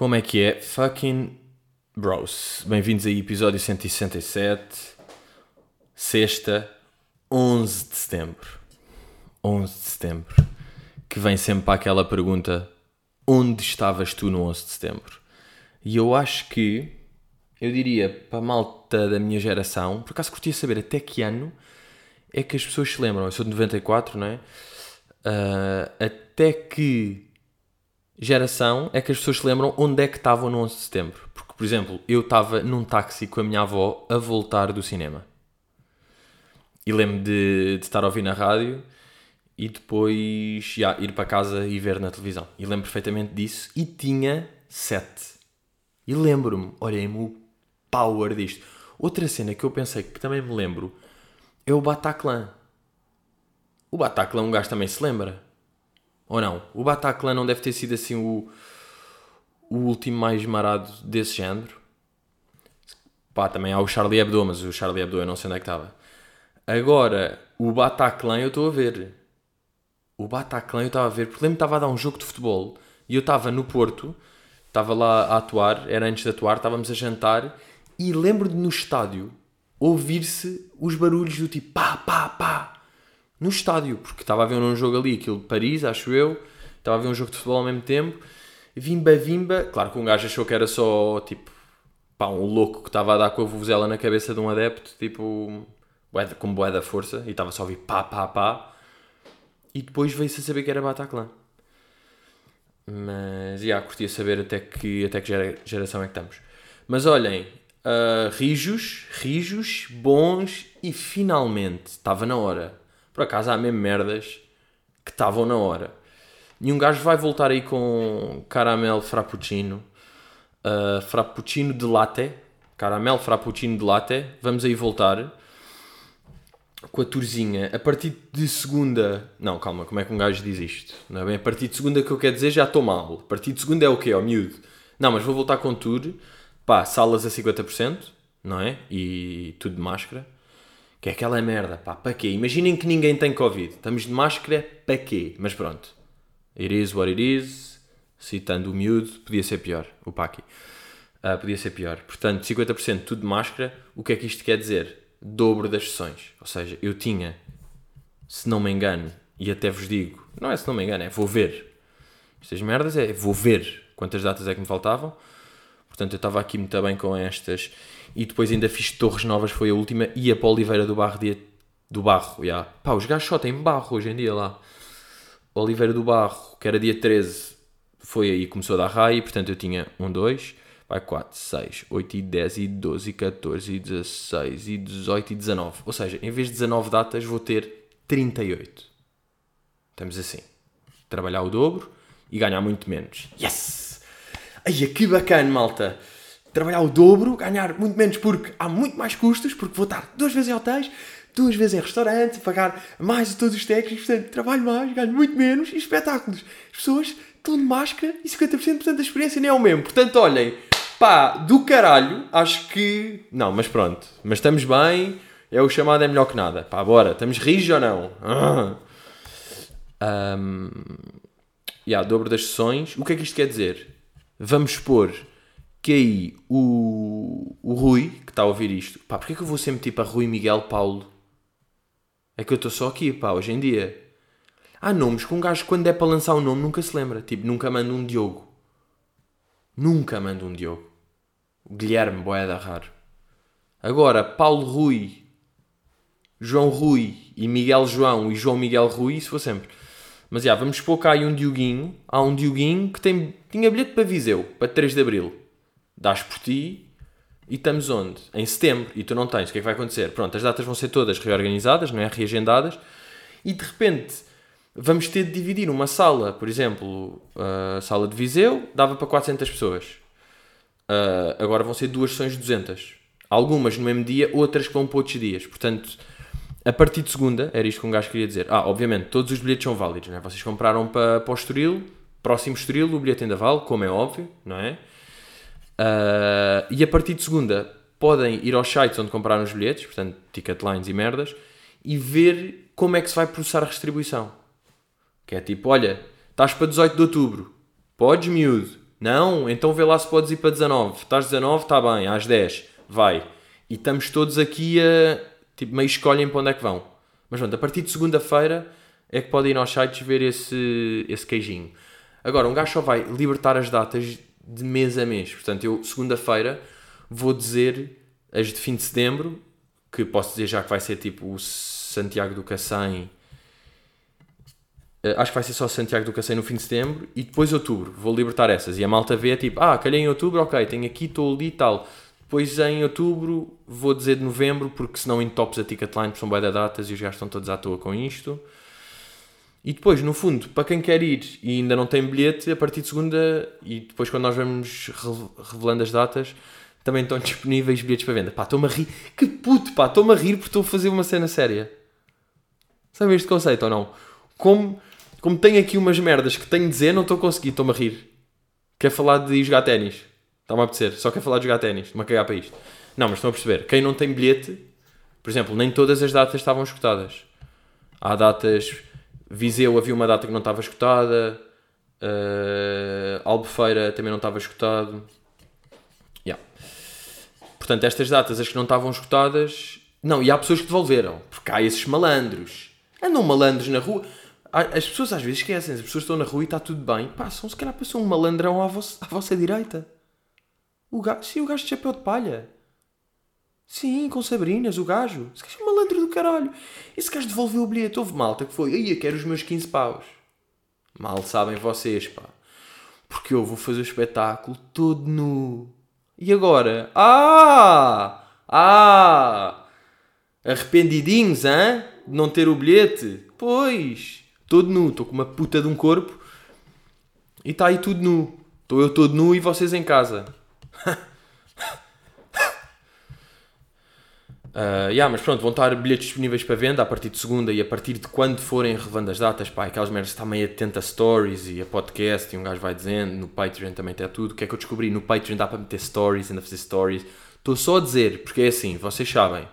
Como é que é? Fucking bros. Bem-vindos aí, episódio 167, sexta, 11 de setembro. 11 de setembro. Que vem sempre para aquela pergunta: onde estavas tu no 11 de setembro? E eu acho que, eu diria para a malta da minha geração, por acaso curtia saber até que ano é que as pessoas se lembram. Eu sou de 94, não é? Uh, até que geração é que as pessoas se lembram onde é que estavam no 11 de setembro. Porque, por exemplo, eu estava num táxi com a minha avó a voltar do cinema. E lembro de, de estar a ouvir na rádio e depois já, ir para casa e ver na televisão. E lembro perfeitamente disso. E tinha 7. E lembro-me, olhem-me o power disto. Outra cena que eu pensei que também me lembro é o Bataclan. O Bataclan um gajo também se lembra. Ou não? O Bataclan não deve ter sido assim o, o último mais marado desse género. Pá, também há o Charlie Hebdo, mas o Charlie Hebdo eu não sei onde é que estava. Agora, o Bataclan eu estou a ver. O Bataclan eu estava a ver, porque lembro que estava a dar um jogo de futebol e eu estava no Porto, estava lá a atuar, era antes de atuar, estávamos a jantar e lembro de no estádio ouvir-se os barulhos do tipo pá, pá, pá no estádio, porque estava a ver um jogo ali, aquilo de Paris, acho eu, estava a ver um jogo de futebol ao mesmo tempo, vimba, vimba, claro que um gajo achou que era só, tipo, pá, um louco que estava a dar com a vuvuzela na cabeça de um adepto, tipo, com boé da força, e estava só a ouvir pá, pá, pá, e depois veio-se a saber que era Bataclan. Mas, já, yeah, curtia saber até que, até que geração é que estamos. Mas olhem, uh, rijos, rijos, bons, e finalmente, estava na hora por acaso há mesmo merdas que estavam na hora. E um gajo vai voltar aí com caramelo frappuccino, uh, frappuccino de latte, caramelo frappuccino de latte. Vamos aí voltar com a turzinha. A partir de segunda. Não, calma, como é que um gajo diz isto? Não é bem a partir de segunda que eu quero dizer, já estou mal. A partir de segunda é o quê? Ó, miúdo. Não, mas vou voltar com tour. Pá, salas a 50%, não é? E tudo de máscara. Que é aquela merda, pá, para quê? Imaginem que ninguém tem Covid. Estamos de máscara, para quê? Mas pronto. It is what it is. Citando o miúdo, podia ser pior. O Paqui. Uh, podia ser pior. Portanto, 50% tudo de máscara. O que é que isto quer dizer? Dobro das sessões. Ou seja, eu tinha, se não me engano, e até vos digo, não é se não me engano, é vou ver. Estas merdas é vou ver quantas datas é que me faltavam. Portanto, eu estava aqui muito bem com estas e depois ainda fiz Torres Novas, foi a última, e a para Oliveira do Barro, dia, do Barro, yeah. pá, os gajos só têm barro hoje em dia lá. Oliveira do Barro, que era dia 13, foi aí que começou a dar raio, portanto eu tinha 1, 2, vai 4, 6, 8 e 10 e 12 e 14 e 16 e 18 e 19. Ou seja, em vez de 19 datas vou ter 38. Estamos assim. Trabalhar o dobro e ganhar muito menos. Yes! Ai, que bacana, malta! trabalhar o dobro, ganhar muito menos porque há muito mais custos, porque vou estar duas vezes em hotéis, duas vezes em restaurantes, pagar mais a todos os técnicos, portanto, trabalho mais, ganho muito menos e espetáculos. As pessoas estão de máscara e 50% portanto, da experiência nem é o mesmo. Portanto, olhem, pá, do caralho, acho que. Não, mas pronto, mas estamos bem, é o chamado é melhor que nada. Pá, bora, estamos rijos ou não? Ah. Um, yeah, dobro das sessões. O que é que isto quer dizer? Vamos expor que aí o, o Rui, que está a ouvir isto, pá, porquê que eu vou sempre tipo a Rui Miguel Paulo? É que eu estou só aqui, pá, hoje em dia. Há nomes que um gajo, quando é para lançar um nome, nunca se lembra. Tipo, nunca manda um Diogo. Nunca manda um Diogo. Guilherme, boeda raro. Agora, Paulo Rui, João Rui e Miguel João e João Miguel Rui, isso for sempre. Mas já, vamos pôr cá aí um Dioguinho. Há um Dioguinho que tem, tinha bilhete para Viseu, para 3 de Abril dás por ti e estamos onde? Em setembro e tu não tens. O que é que vai acontecer? Pronto, as datas vão ser todas reorganizadas, não é? Reagendadas e de repente vamos ter de dividir uma sala, por exemplo, a sala de Viseu dava para 400 pessoas. Uh, agora vão ser duas sessões de 200. Algumas no mesmo dia, outras que vão para outros dias. Portanto, a partir de segunda, era isto que um gajo queria dizer. Ah, obviamente, todos os bilhetes são válidos, não é? Vocês compraram para, para o Estoril, próximo Estoril, o bilhete ainda vale, como é óbvio, não é? Uh, e a partir de segunda podem ir aos sites onde compraram os bilhetes, portanto, Ticketlines e merdas, e ver como é que se vai processar a restribuição. Que é tipo, olha, estás para 18 de outubro, podes miúdo, Não, então vê lá se podes ir para 19. Estás 19, está bem, às 10, vai. E estamos todos aqui a. Tipo, meio escolhem para onde é que vão. Mas pronto, a partir de segunda-feira é que podem ir aos sites ver esse, esse queijinho. Agora, um gajo só vai libertar as datas de mês a mês. Portanto, eu, segunda-feira, vou dizer as de fim de setembro, que posso dizer já que vai ser tipo o Santiago do Cacém. Uh, acho que vai ser só Santiago do Cacém no fim de setembro e depois outubro. Vou libertar essas. E a malta vê tipo, ah, calhei em outubro, ok, tenho aqui, estou ali e tal. Depois em outubro vou dizer de novembro, porque senão entopes a Ticketline, são boas datas e os gajos estão todos à toa com isto. E depois, no fundo, para quem quer ir e ainda não tem bilhete, a partir de segunda, e depois quando nós vamos revelando as datas, também estão disponíveis bilhetes para venda. Pá, estou-me a rir. Que puto, pá, estou-me a rir porque estou a fazer uma cena séria. Sabe este conceito ou não? Como, como tenho aqui umas merdas que tenho de dizer, não estou a conseguir, estou-me a rir. Quer falar de jogar ténis? Está-me a apetecer. Só quer falar de jogar ténis. Estou-me a cagar para isto. Não, mas estão a perceber. Quem não tem bilhete, por exemplo, nem todas as datas estavam escutadas. Há datas Viseu havia uma data que não estava escutada. Uh, Albufeira também não estava escutado. Yeah. Portanto, estas datas, as que não estavam escutadas. Não, e há pessoas que devolveram. Porque há esses malandros. Andam malandros na rua. As pessoas às vezes esquecem. As pessoas estão na rua e está tudo bem. Passam, se calhar passou um malandrão à à vossa direita. O gajo, sim, o gajo de chapéu de palha. Sim, com Sabrinas, o gajo. Esse gajo é malandro do caralho. Esse gajo devolveu o bilhete. Houve malta que foi. Aí, eu quero os meus 15 paus. Mal sabem vocês, pá. Porque eu vou fazer o espetáculo todo nu. E agora? Ah! Ah! Arrependidinhos, hã? De não ter o bilhete? Pois! Todo nu. Estou com uma puta de um corpo. E está aí tudo nu. Estou eu todo nu e vocês em casa. Uh, yeah, mas pronto, vão estar bilhetes disponíveis para venda a partir de segunda e a partir de quando forem relevando as datas, pá, aquelas merdas está meio a stories e a podcast e um gajo vai dizendo, no Patreon também tem tudo. O que é que eu descobri? No Patreon dá para meter stories, ainda fazer stories. Estou só a dizer, porque é assim, vocês sabem,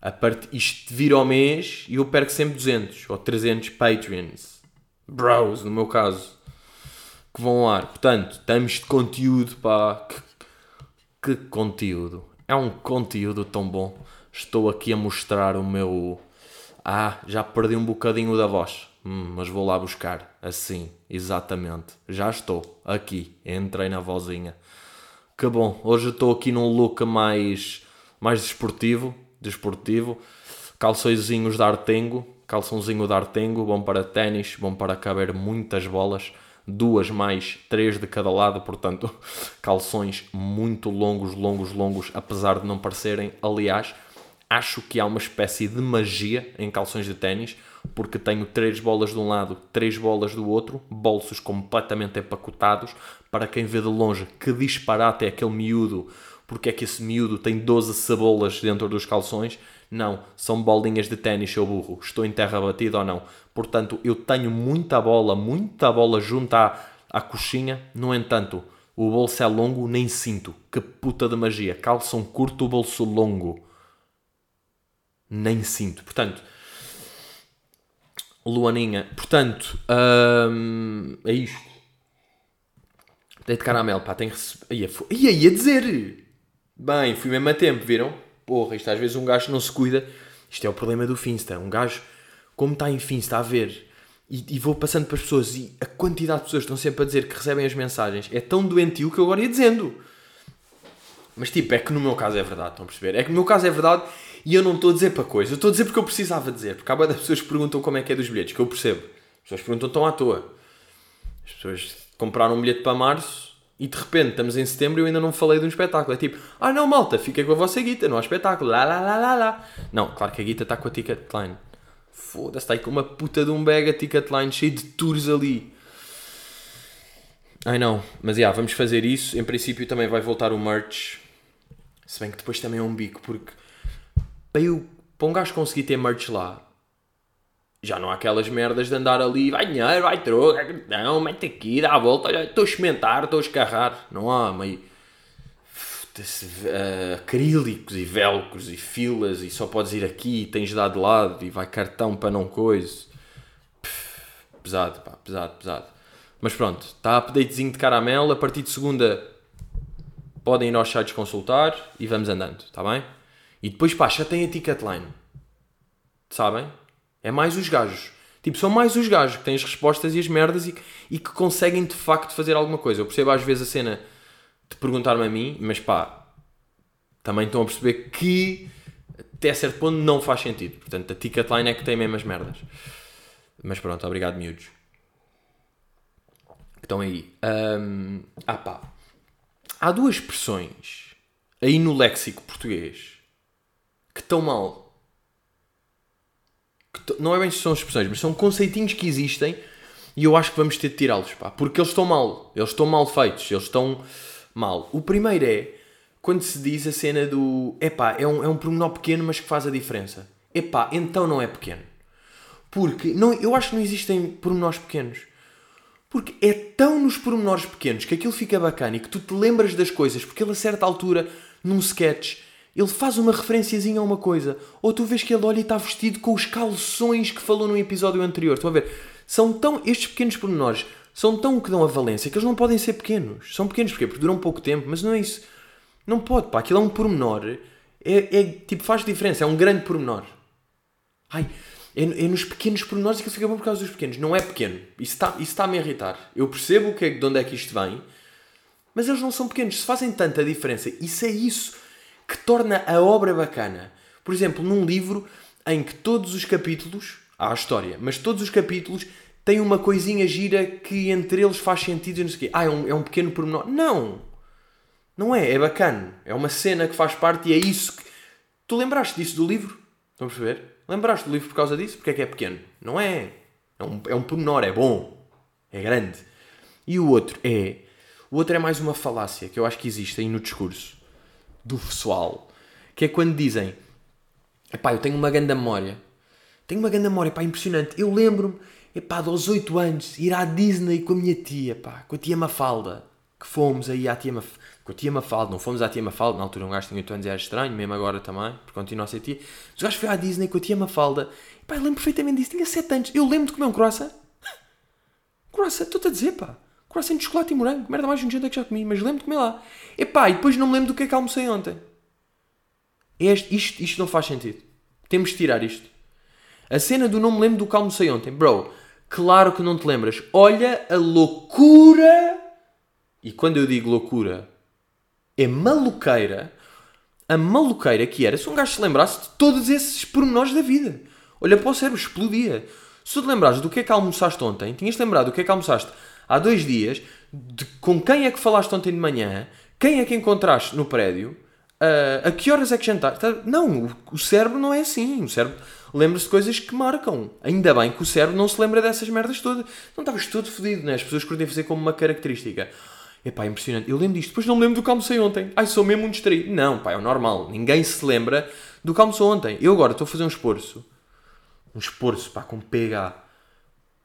a part... isto vira ao mês e eu perco sempre 200 ou 300 Patreons, bros, no meu caso, que vão lá. Portanto, estamos de conteúdo, pá, que, que conteúdo é um conteúdo tão bom. Estou aqui a mostrar o meu. Ah, já perdi um bocadinho da voz. Hum, mas vou lá buscar. Assim, exatamente. Já estou aqui. Entrei na vozinha. Que bom. Hoje estou aqui num look mais, mais desportivo. Desportivo. Calçõezinhos de Artengo. Calçãozinho de Artengo. Bom para ténis. Bom para caber muitas bolas duas mais três de cada lado, portanto, calções muito longos, longos, longos, apesar de não parecerem. Aliás, acho que há uma espécie de magia em calções de ténis, porque tenho três bolas de um lado, três bolas do outro, bolsos completamente empacotados. Para quem vê de longe, que disparate é aquele miúdo, porque é que esse miúdo tem 12 cebolas dentro dos calções? Não, são bolinhas de ténis, seu burro. Estou em terra batida ou não? Portanto, eu tenho muita bola, muita bola junto à, à coxinha. No entanto, o bolso é longo, nem sinto. Que puta de magia. Calção curto, bolso longo. Nem sinto. Portanto, Luaninha. Portanto, hum, é isto. Deito caramelo, pá, tenho recebido. Ia, ia, ia dizer! Bem, fui mesmo a tempo, viram? porra, isto às vezes um gajo não se cuida. Isto é o problema do Finsta. Um gajo, como está em Finsta a ver, e, e, vou passando para as pessoas, e a quantidade de pessoas estão sempre a dizer que recebem as mensagens é tão doentio que eu agora ia dizendo. Mas tipo, é que no meu caso é verdade, estão a perceber? É que no meu caso é verdade e eu não estou a dizer para coisa. Eu estou a dizer porque eu precisava dizer. Porque há das pessoas que perguntam como é que é dos bilhetes, que eu percebo. As pessoas perguntam tão à toa. As pessoas compraram um bilhete para março e de repente estamos em setembro e eu ainda não falei de um espetáculo. É tipo, ah não, malta, fica com a vossa guita, não há espetáculo. Lá, lá, lá, lá, lá. Não, claro que a guita está com a Ticketline. Foda-se, está aí com uma puta de um bag a Ticketline cheio de tours ali. Ai não, mas já, yeah, vamos fazer isso. Em princípio também vai voltar o merch. Se bem que depois também é um bico, porque para, eu, para um gajo conseguir ter merch lá, já não há aquelas merdas de andar ali, vai dinheiro, vai troco, não, mete aqui, dá a volta, estou a experimentar, estou a escarrar. Não há meio uh, acrílicos e velcros e filas e só podes ir aqui e tens de dar de lado e vai cartão para não coisa. pesado, pá, pesado, pesado. Mas pronto, está updatezinho de caramelo. A partir de segunda podem ir aos sites consultar e vamos andando, está bem? E depois, pá, já tem a Ticketline. Sabem? É mais os gajos. Tipo, são mais os gajos que têm as respostas e as merdas e, e que conseguem de facto fazer alguma coisa. Eu percebo às vezes a cena de perguntar-me a mim, mas pá, também estão a perceber que até certo ponto não faz sentido. Portanto, a Ticketline é que tem mesmo as merdas. Mas pronto, obrigado, miúdos. Estão aí. Um, ah pá. Há duas expressões aí no léxico português que estão mal. Que não é bem se são expressões, mas são conceitinhos que existem e eu acho que vamos ter de tirá-los, pá. Porque eles estão mal. Eles estão mal feitos. Eles estão mal. O primeiro é quando se diz a cena do epá, é um, é um pormenor pequeno, mas que faz a diferença. Epá, então não é pequeno. Porque não, eu acho que não existem pormenores pequenos. Porque é tão nos pormenores pequenos que aquilo fica bacana e que tu te lembras das coisas, porque ele a certa altura, num sketch, ele faz uma referenciazinha a uma coisa. Ou tu vês que ele olha e está vestido com os calções que falou no episódio anterior. Estão a ver? São tão, estes pequenos pormenores são tão o que dão a valência que eles não podem ser pequenos. São pequenos porquê? Porque duram pouco tempo, mas não é isso. Não pode, pá. Aquilo é um pormenor. É, é tipo, faz diferença. É um grande pormenor. Ai, é, é nos pequenos pormenores que fica bom por causa dos pequenos. Não é pequeno. Isso está isso está a irritar. Eu percebo que é, de onde é que isto vem, mas eles não são pequenos. Se fazem tanta diferença, isso é isso que torna a obra bacana. Por exemplo, num livro em que todos os capítulos. Há a história, mas todos os capítulos têm uma coisinha gira que entre eles faz sentido e não sei o quê. Ah, é um, é um pequeno pormenor. Não! Não é, é bacana. É uma cena que faz parte e é isso que. Tu lembraste disso do livro? A perceber? Lembraste do livro por causa disso? Porque é que é pequeno? Não é. É um, é um pormenor, é bom. É grande. E o outro é. O outro é mais uma falácia que eu acho que existe aí no discurso do pessoal. Que é quando dizem: Epá, eu tenho uma grande memória. Tenho uma grande memória, pá, impressionante. Eu lembro-me, epá, aos 8 anos, ir à Disney com a minha tia, pá, com a tia Mafalda. Que fomos aí à tia Mafalda com a tia Mafalda, não fomos à tia Mafalda, na altura um gajo tinha 8 anos era estranho, mesmo agora também, porque continua a ser tia. Mas o gajo foi à Disney com a tia Mafalda, pá, eu lembro perfeitamente disso, tinha 7 anos, eu lembro de comer um croissant. croissant, estou-te a dizer, pá, croissant de chocolate e morango, merda mais nojenta que já comi, mas lembro de comer lá. E pá, e depois não me lembro do que é que almocei ontem. Este, isto, isto não faz sentido. Temos de tirar isto. A cena do não me lembro do que almocei ontem, bro, claro que não te lembras. Olha a loucura. E quando eu digo loucura, é maluqueira, a maluqueira que era se um gajo se lembrasse de todos esses pormenores da vida. Olha para o cérebro, explodia. Se te lembrares do que é que almoçaste ontem, tinhas lembrado do que é que almoçaste há dois dias, de com quem é que falaste ontem de manhã, quem é que encontraste no prédio, uh, a que horas é que jantaste. Tá, não, o, o cérebro não é assim. O cérebro lembra-se de coisas que marcam. Ainda bem que o cérebro não se lembra dessas merdas todas. Não estavas todo fodido, né? As pessoas curtem fazer como uma característica. Epá, impressionante. Eu lembro disto, depois não me lembro do que almocei ontem. Ai, sou mesmo um distraído. Não, pá, é o normal. Ninguém se lembra do que almoçou ontem. Eu agora estou a fazer um esforço. Um esforço, pá, com PH.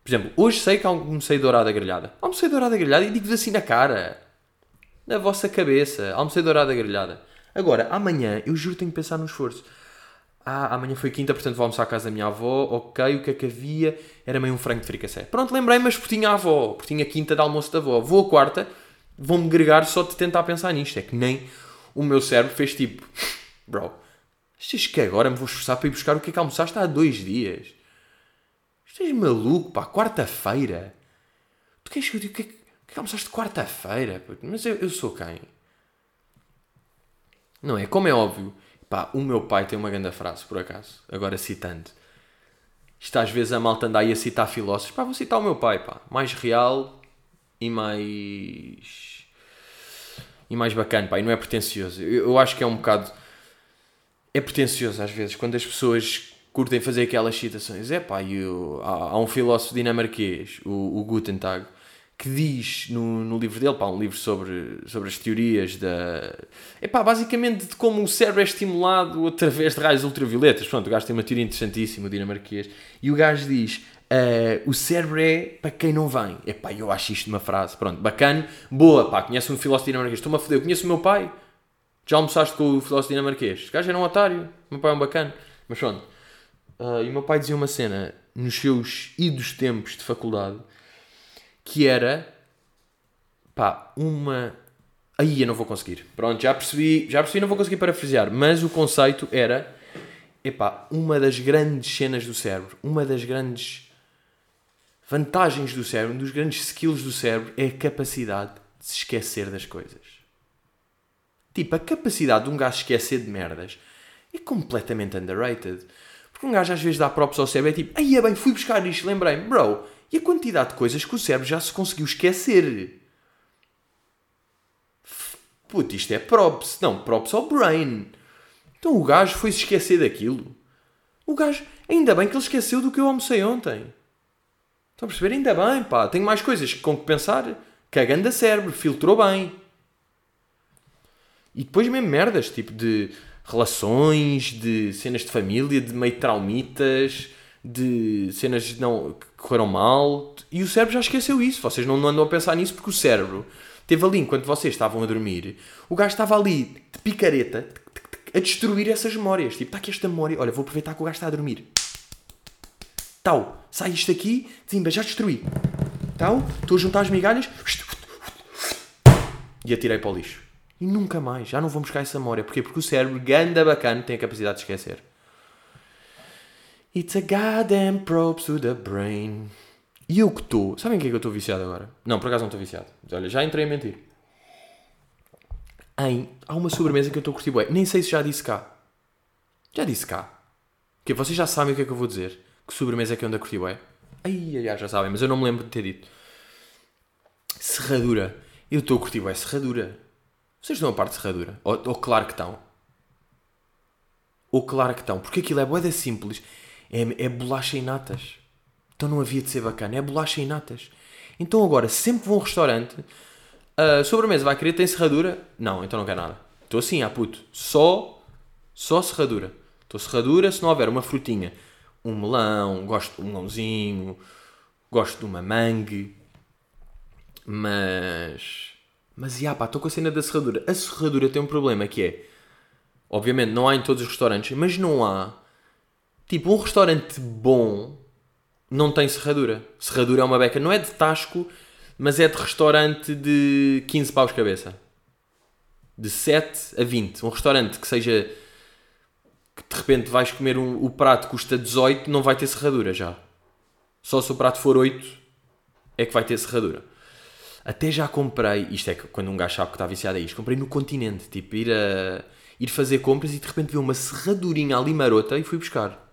Por exemplo, hoje sei que almocei dourada grelhada. Almocei dourada grelhada e digo-vos assim na cara. Na vossa cabeça. Almocei dourada grelhada. Agora, amanhã, eu juro que tenho que pensar no esforço. Ah, amanhã foi quinta, portanto vou almoçar à casa da minha avó. Ok, o que é que havia? Era meio um frango de fricassé. Pronto, lembrei, mas porque tinha a avó. Porque tinha quinta de almoço da avó. Vou a quarta vão-me gregar só de tentar pensar nisto. É que nem o meu cérebro fez tipo, bro, achas que agora me vou esforçar para ir buscar o que é que almoçaste há dois dias? Estás maluco, pá, quarta-feira. Tu queres que eu diga o que é que, que almoçaste quarta-feira? Mas eu, eu sou quem? Não é? Como é óbvio, pá, o meu pai tem uma grande frase, por acaso, agora citando. Isto às vezes a malta anda aí a citar filósofos. Pá, vou citar o meu pai, pá. Mais real, e mais. e mais bacana, pá, e não é pretencioso. Eu, acho que é um bocado. É pretencioso às vezes, quando as pessoas curtem fazer aquelas citações. É pá, eu, há, há, um filósofo dinamarquês, o, o Gutentag, que diz no, no livro dele, pá, um livro sobre, sobre as teorias da. É pá, basicamente de como o cérebro é estimulado através de raios ultravioletas. Pronto, o gajo tem uma teoria interessantíssima, o dinamarquês, e o gajo diz Uh, o cérebro é para quem não vem. Epá, eu acho isto uma frase. Pronto, bacana, boa, pá, conhece um filósofo dinamarquês. Estou-me a foder, conheço o meu pai. Já almoçaste com o filósofo dinamarquês? Este gajo era um otário. O meu pai é um bacana. Mas pronto. Uh, e o meu pai dizia uma cena nos seus idos tempos de faculdade que era pá, uma. Aí eu não vou conseguir. Pronto, já percebi, já percebi, não vou conseguir parafrasear, mas o conceito era epá, uma das grandes cenas do cérebro, uma das grandes vantagens do cérebro, um dos grandes skills do cérebro é a capacidade de se esquecer das coisas. Tipo, a capacidade de um gajo esquecer de merdas é completamente underrated. Porque um gajo às vezes dá props ao cérebro, é tipo, aí é bem, fui buscar isto, lembrei-me, bro, e a quantidade de coisas que o cérebro já se conseguiu esquecer. Puto, isto é props. Não, props ao brain. Então o gajo foi-se esquecer daquilo. O gajo, ainda bem que ele esqueceu do que eu almocei ontem. Estão a perceber? Ainda bem, pá. Tenho mais coisas com que pensar. Cagando a cérebro, filtrou bem. E depois mesmo merdas, tipo de relações, de cenas de família, de meio traumitas, de cenas não, correram mal. E o cérebro já esqueceu isso. Vocês não, não andam a pensar nisso porque o cérebro teve ali, enquanto vocês estavam a dormir, o gajo estava ali de picareta a destruir essas memórias. Tipo, está aqui esta memória, olha, vou aproveitar que o gajo está a dormir. Tal, sai isto aqui, zimba, já destruí. Tal, estou a juntar as migalhas e atirei para o lixo. E nunca mais, já não vou buscar essa memória. Porquê? Porque o cérebro, ganda bacana, tem a capacidade de esquecer. It's a goddamn probe to the brain. E eu que estou. Sabem o que é que eu estou viciado agora? Não, por acaso não estou viciado. Mas olha, já entrei a mentir. Em, há uma sobremesa que eu estou a curtir bué. Nem sei se já disse cá. Já disse cá. Porque vocês já sabem o que é que eu vou dizer. Que sobremesa é que eu ando a curtir bué. Ai, ai, ai, já sabem. Mas eu não me lembro de ter dito. Serradura. Eu estou a curtir bué serradura. Vocês estão a parte de serradura? Ou, ou claro que estão. Ou claro que estão. Porque aquilo é bué simples. É, é bolacha e natas. Então não havia de ser bacana. É bolacha e natas. Então agora, sempre vou a um restaurante, a sobremesa vai querer, tem serradura? Não, então não quer nada. Estou assim, ah puto. Só, só serradura. Estou serradura se não houver uma frutinha. Um melão, gosto de um melãozinho, gosto de uma mangue. Mas... Mas, já pá, estou com a cena da serradura. A serradura tem um problema que é... Obviamente não há em todos os restaurantes, mas não há... Tipo, um restaurante bom não tem serradura. Serradura é uma beca, não é de tasco, mas é de restaurante de 15 paus cabeça. De 7 a 20. Um restaurante que seja. que de repente vais comer um, o prato custa 18, não vai ter serradura já. Só se o prato for 8 é que vai ter serradura. Até já comprei, isto é quando um gajo sabe que está viciado a isto, comprei no continente, tipo, ir, a, ir fazer compras e de repente vi uma serradurinha ali marota e fui buscar.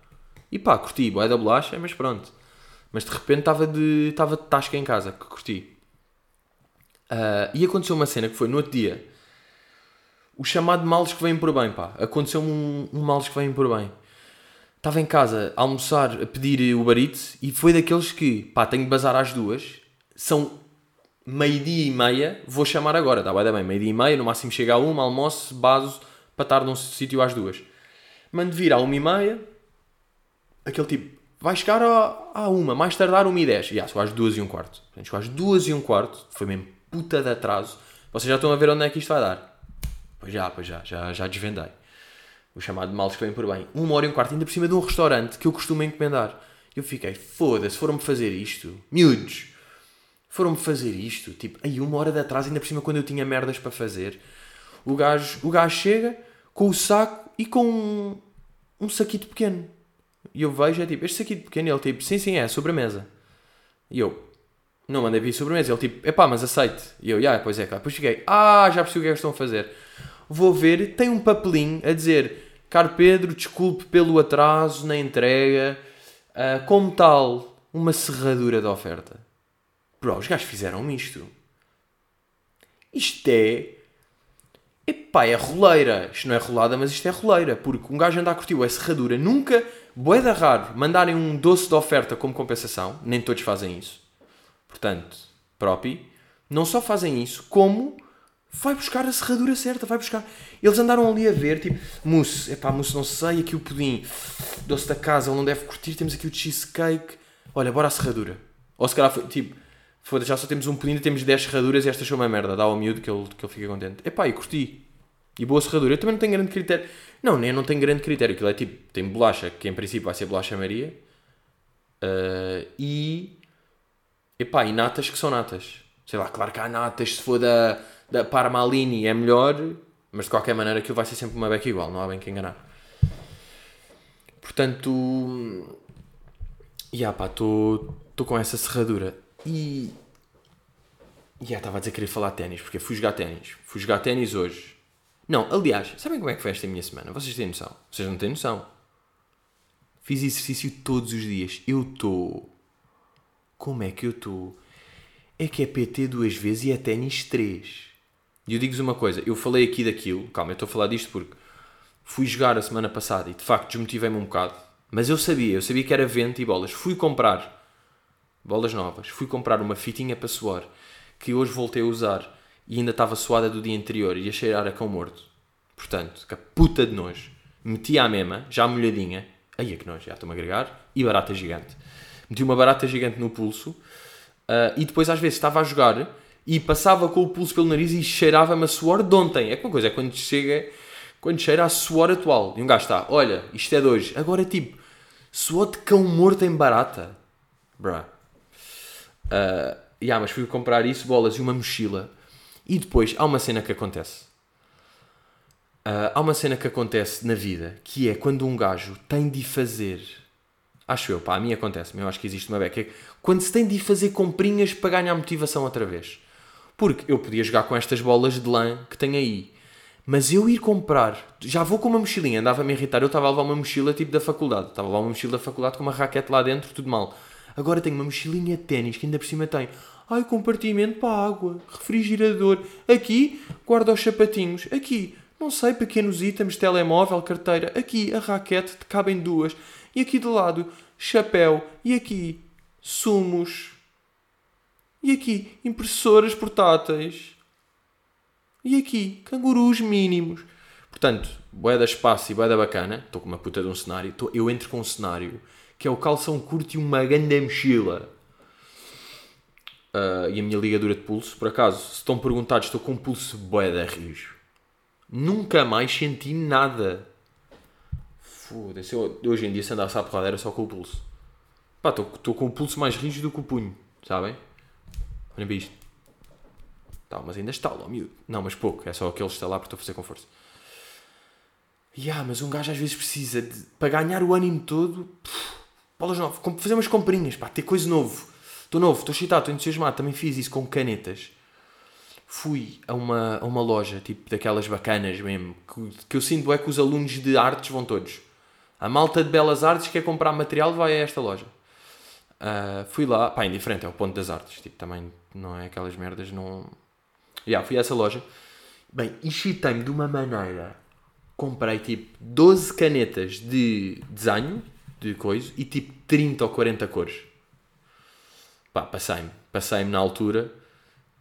E pá, curti, boé da bolacha, mas pronto. Mas de repente estava de, estava de tasca em casa, que curti. Uh, e aconteceu uma cena que foi no outro dia. O chamado males que vêm por bem, pá. Aconteceu-me um, um males que vêm por bem. Estava em casa a almoçar, a pedir o barito e foi daqueles que, pá, tenho de bazar às duas. São meio-dia e meia, vou chamar agora, está bem, bem, meio-dia e meia, no máximo chega a uma, almoço, baso, para estar num sítio às duas. Mando vir à uma e meia, aquele tipo, vai chegar a, uma, mais tardar uma e dez. E ah, só às duas e um quarto. Portanto, chegou às duas e um quarto, foi mesmo puta de atraso. Vocês já estão a ver onde é que isto vai dar? Pois já, pois já, já, já desvendei. O chamado males que vem por bem. Uma hora e um quarto, ainda por cima de um restaurante que eu costumo encomendar. Eu fiquei, foda-se, foram-me fazer isto. Miúdos, foram-me fazer isto. Tipo, aí uma hora de atraso, ainda por cima quando eu tinha merdas para fazer. O gajo, o gajo chega com o saco e com um, um saquito pequeno. E eu vejo, é tipo, este aqui de pequeno, ele tipo, sim, sim, é, sobremesa. E eu, não mandei vir sobremesa. Ele tipo, epá, mas aceite. E eu, yeah, pois é, cara. Depois cheguei, ah, já percebi o que é que estão a fazer. Vou ver, tem um papelinho a dizer, caro Pedro, desculpe pelo atraso na entrega. Uh, como tal, uma serradura de oferta. Bro, os gajos fizeram-me isto. Isto é. Epá, é roleira. Isto não é rolada, mas isto é roleira. Porque um gajo anda a curtir a serradura nunca boeda raro mandarem um doce de oferta como compensação, nem todos fazem isso. Portanto, propi, não só fazem isso, como vai buscar a serradura certa, vai buscar. Eles andaram ali a ver, tipo, mousse, epá, mousse não sei, aqui o pudim, doce da casa, ele não deve curtir, temos aqui o cheesecake, olha, bora a serradura. Ou se calhar foi, tipo, foda já só temos um pudim, temos 10 serraduras e esta achou uma merda, dá ao miúdo que ele, que ele fica contente. Epá, e curti. E boa serradura. Eu também não tenho grande critério. Não, nem não tenho grande critério. Aquilo é tipo, tem bolacha, que em princípio vai ser bolacha Maria. Uh, e. Epá, e natas que são natas. Sei lá, claro que há natas, se for da, da Parmalini é melhor, mas de qualquer maneira aquilo vai ser sempre uma beca igual, não há bem que enganar. Portanto, já pá, estou com essa serradura. E. Já estava a dizer que queria falar ténis, porque fui jogar ténis. Fui jogar ténis hoje. Não, aliás, sabem como é que foi esta minha semana? Vocês têm noção? Vocês não têm noção? Fiz exercício todos os dias. Eu estou. Como é que eu estou? É que é PT duas vezes e é ténis três. E eu digo-vos uma coisa, eu falei aqui daquilo, calma, eu estou a falar disto porque fui jogar a semana passada e de facto desmotivei-me um bocado. Mas eu sabia, eu sabia que era vento e bolas. Fui comprar bolas novas, fui comprar uma fitinha para suor que hoje voltei a usar e ainda estava suada do dia anterior e a cheirar a cão morto. Portanto, que a puta de nojo. Meti à mema, já molhadinha. Aí é que nojo, já estou-me a agregar. E barata gigante. Meti uma barata gigante no pulso. Uh, e depois às vezes estava a jogar e passava com o pulso pelo nariz e cheirava-me a suor de ontem. É que uma coisa, é quando chega, quando cheira a suor atual. E um gajo está, olha, isto é de hoje. Agora tipo, suor de cão morto em barata. Bruh. Uh, yeah, mas fui comprar isso, bolas e uma mochila. E depois há uma cena que acontece. Uh, há uma cena que acontece na vida que é quando um gajo tem de fazer. Acho eu, pá, a mim acontece, eu acho que existe uma beca. É quando se tem de fazer comprinhas para ganhar motivação outra vez. Porque eu podia jogar com estas bolas de lã que tenho aí. Mas eu ir comprar, já vou com uma mochilinha, andava-me a irritar. Eu estava a levar uma mochila tipo da faculdade. Estava a levar uma mochila da faculdade com uma raquete lá dentro, tudo mal. Agora tenho uma mochilinha de ténis que ainda por cima tem. Ai, compartimento para água, refrigerador. Aqui, guarda os sapatinhos. Aqui, não sei, pequenos itens, telemóvel, carteira. Aqui, a raquete, cabem duas. E aqui do lado, chapéu. E aqui, sumos. E aqui, impressoras portáteis. E aqui, cangurus mínimos. Portanto, boé da espaço e boé da bacana. Estou com uma puta de um cenário. eu entro com um cenário que é o calção curto e uma grande mochila. Uh, e a minha ligadura de pulso. Por acaso, se estão perguntados, estou com um pulso boé da rijo. Nunca mais senti nada. Foda-se. Hoje em dia, se andasse à porrada, era só com o pulso. Pá, estou com o pulso mais rígido do que o punho. Sabem? Olhem para isto. Tá, mas ainda está lá, miúdo. Não, mas pouco. É só aquele está lá porque estou a fazer com força. Yeah, mas um gajo às vezes precisa de... Para ganhar o ânimo todo... bolas novas. Fazer umas comprinhas, pá. Ter coisa novo. Estou novo, estou excitado, estou entusiasmado. Também fiz isso com canetas. Fui a uma, a uma loja, tipo, daquelas bacanas mesmo. Que, que eu sinto é que os alunos de artes vão todos. A malta de belas artes quer comprar material vai a esta loja. Uh, fui lá, pá, indiferente, é o ponto das artes. Tipo, também não é aquelas merdas, não Yeah, fui a essa loja. Bem, excitei-me de uma maneira. Comprei tipo 12 canetas de desenho, de coisa, e tipo 30 ou 40 cores. Pá, passei-me. Passei-me na altura.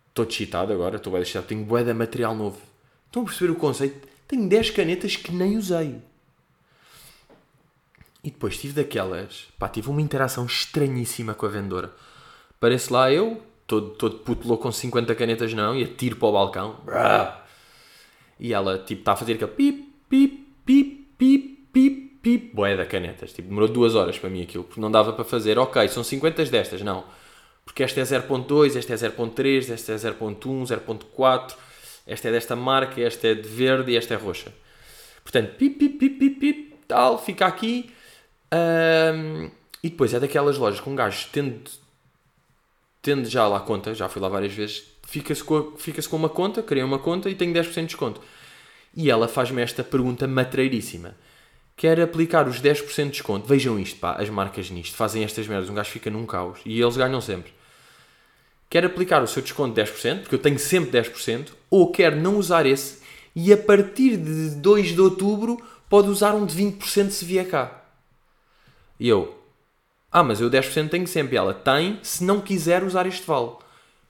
Estou excitado agora, estou bem excitado. Tenho bué de material novo. Estão a perceber o conceito? Tenho 10 canetas que nem usei. E depois tive daquelas. Pá, tive uma interação estranhíssima com a vendedora. Parece lá eu, todo, todo puto louco com 50 canetas não, e atiro para o balcão. E ela, tipo, está a fazer aquele pip, pip, pip, pip, pip, pip, boé da canetas. Tipo, demorou duas horas para mim aquilo, porque não dava para fazer, ok, são 50 destas, não. Porque esta é 0.2, esta é 0.3, esta é 0.1, 0.4, esta é desta marca, esta é de verde e esta é roxa. Portanto, pip, pip, pip, pip, pip, tal, fica aqui. Um, e depois é daquelas lojas com um gajo tendo tendo já lá conta, já fui lá várias vezes, fica-se com, fica com uma conta, cria uma conta e tenho 10% de desconto. E ela faz-me esta pergunta matreiríssima. Quer aplicar os 10% de desconto? Vejam isto, pá, as marcas nisto, fazem estas merdas, um gajo fica num caos e eles ganham sempre. Quer aplicar o seu desconto de 10%, porque eu tenho sempre 10%, ou quer não usar esse e a partir de 2 de outubro pode usar um de 20% se vier cá. E eu, ah, mas eu 10% tenho sempre. E ela tem, se não quiser usar este vale.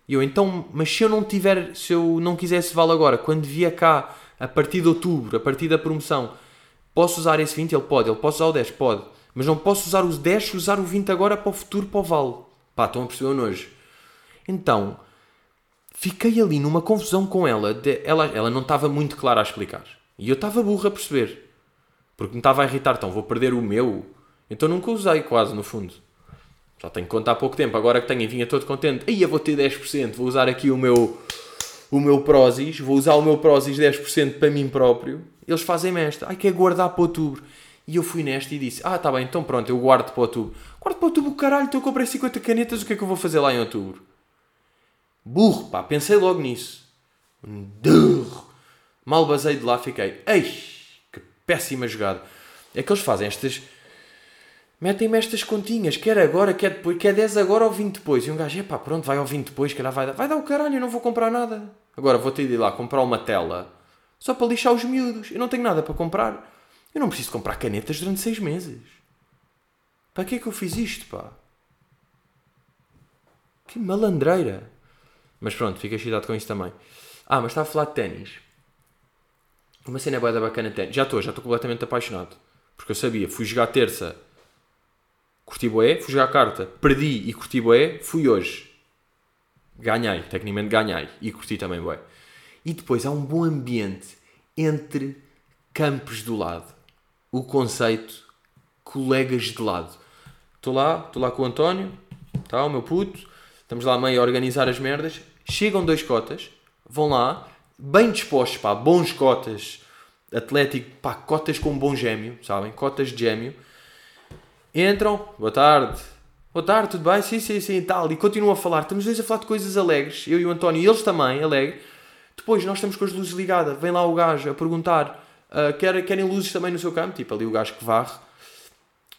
E eu, então, mas se eu não tiver, se eu não quiser esse vale agora, quando vier cá, a partir de outubro, a partir da promoção, posso usar esse 20? Ele pode. Ele pode usar o 10? Pode. Mas não posso usar os 10 usar o 20 agora para o futuro, para o vale. Pá, estão a perceber nojo. Então, fiquei ali numa confusão com ela. De, ela, ela não estava muito clara a explicar. E eu estava burro a perceber. Porque me estava a irritar. Então, vou perder o meu então nunca usei quase, no fundo. Já tenho conta há pouco tempo, agora que tenho vinha todo contente. Aí eu vou ter 10%, vou usar aqui o meu, o meu Prozis, vou usar o meu Prozis 10% para mim próprio. Eles fazem-me esta. Ai, quer guardar para outubro. E eu fui nesta e disse: Ah, tá bem, então pronto, eu guardo para outubro. Guardo para outubro, caralho, então eu comprei 50 canetas, o que é que eu vou fazer lá em outubro? Burro, pá, pensei logo nisso. Durro. Mal basei de lá, fiquei. Ei, que péssima jogada. É que eles fazem estas. Metem-me estas continhas, quer agora, quer depois, quer 10 agora ou 20 depois. E um gajo, epá, pronto, vai ao 20 depois, que vai dar. Vai dar o caralho, eu não vou comprar nada. Agora vou ter de ir lá comprar uma tela só para lixar os miúdos. Eu não tenho nada para comprar. Eu não preciso comprar canetas durante 6 meses. Para que é que eu fiz isto, pá? Que malandreira. Mas pronto, fica excitado com isso também. Ah, mas estava a falar de ténis. Uma cena boa da bacana de ténis. Já estou, já estou completamente apaixonado. Porque eu sabia, fui jogar terça, curti boé, fui jogar carta, perdi e curti boé, fui hoje. Ganhei, tecnicamente ganhei. E curti também boé. E depois há um bom ambiente entre campos do lado. O conceito colegas de lado. Estou lá, estou lá com o António, tá, o meu puto, estamos lá meio a organizar as merdas. Chegam dois cotas, vão lá, bem dispostos, pá, bons cotas, atlético, pá, cotas com bom gêmeo, sabem? Cotas de gêmeo. Entram, boa tarde, boa tarde, tudo bem? Sim, sim, sim, e tal. E continuam a falar, estamos dois a falar de coisas alegres, eu e o António, e eles também, alegre. Depois nós estamos com as luzes ligadas, vem lá o gajo a perguntar, uh, quer, querem luzes também no seu campo? Tipo, ali o gajo que varre.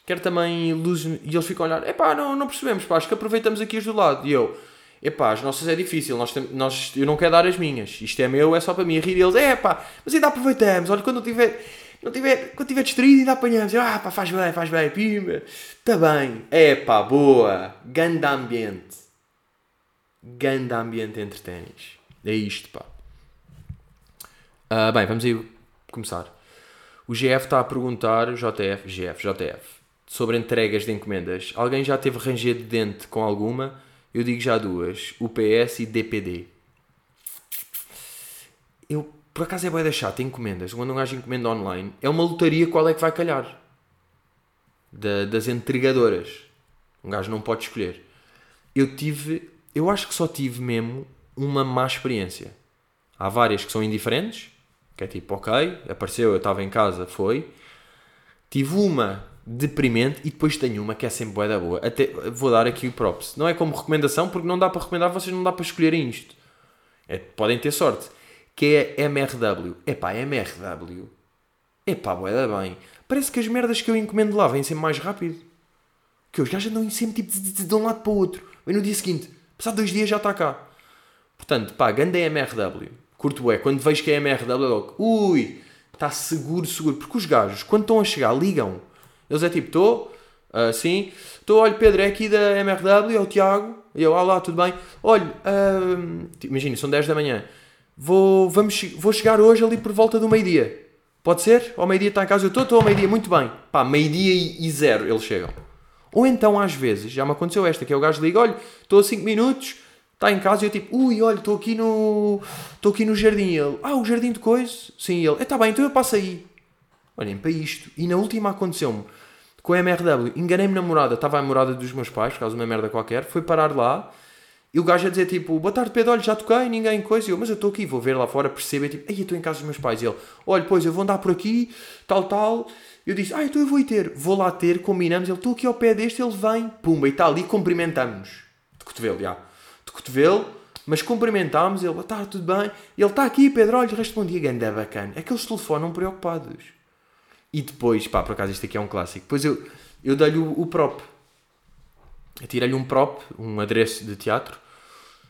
Quer também luzes, e eles ficam a olhar, epá, não, não percebemos, pá, acho que aproveitamos aqui as do lado. E eu, epá, as nossas é difícil, nós, nós, eu não quero dar as minhas, isto é meu, é só para mim. Rir eles, é pá, mas ainda aproveitamos, olha, quando eu tiver, não tiver, quando tiver distraído ainda apanhamos. Ah pá, faz bem, faz bem, pimba, está bem. É pá, boa, ganda ambiente. Ganda ambiente entre ténis. É isto, pá. Uh, bem, vamos aí começar. O GF está a perguntar, JF, GF, JF, sobre entregas de encomendas. Alguém já teve ranger de dente com alguma? Eu digo já duas: UPS e DPD. Eu, por acaso, é boa da chata, encomendas. Quando um gajo encomenda online, é uma lotaria qual é que vai calhar. Da, das entregadoras. Um gajo não pode escolher. Eu tive, eu acho que só tive mesmo uma má experiência. Há várias que são indiferentes, que é tipo, ok, apareceu, eu estava em casa, foi. Tive uma deprimente e depois tenho uma que é sempre boa da boa. Até vou dar aqui o props. Não é como recomendação porque não dá para recomendar, vocês não dá para escolherem isto. É, podem ter sorte. Que é MRW. Epá, MRW. Epá, boa da bem. Parece que as merdas que eu encomendo lá vêm sempre mais rápido. Que os gajos andam sempre tipo de, de, de um lado para o outro. Vem no dia seguinte. Passado dois dias já está cá. Portanto, pá, ganda é MRW. Curto é. Quando vejo que é MRW, logo, ui, está seguro, seguro. Porque os gajos, quando estão a chegar, ligam eles é tipo, estou, uh, sim, estou, olha, Pedro, é aqui da MRW, é o Tiago. E eu, olá, tudo bem? Olha, uh, imagina, são 10 da manhã. Vou, vamos, vou chegar hoje ali por volta do meio-dia. Pode ser? Ao meio-dia está em casa. Eu estou, estou ao meio-dia, muito bem. Pá, meio-dia e, e, zero eles chegam. Ou então, às vezes, já me aconteceu esta, que é o gajo liga, olha, estou a 5 minutos, está em casa e eu tipo, ui, olha, estou aqui no. Estou aqui no jardim. Ele, ah, o jardim de coisa? Sim, ele, está bem, então eu passo aí. Olhem para isto. E na última aconteceu-me com a MRW. Enganei-me na morada, estava a morada dos meus pais, por causa de uma merda qualquer. Foi parar lá e o gajo a dizer tipo: Boa tarde, Pedro, olha, já toquei, ninguém coisa. E eu, mas eu estou aqui, vou ver lá fora, percebo. tipo: Ei, eu estou em casa dos meus pais. E ele: Olha, pois eu vou andar por aqui, tal, tal. Eu disse: Ah, então eu vou ir ter. Vou lá ter, combinamos. Ele: Estou aqui ao pé deste, ele vem, pumba, e tal. E cumprimentamos. De cotovelo, já. De cotovelo, mas cumprimentámos. Ele: Boa tarde, tudo bem? Ele: Está aqui, Pedro, olha, respondi. Ganda bacana. É que eles telefonam preocupados. E depois, pá, por acaso isto aqui é um clássico. Depois eu, eu dei-lhe o, o prop. Atirei-lhe um prop, um adereço de teatro.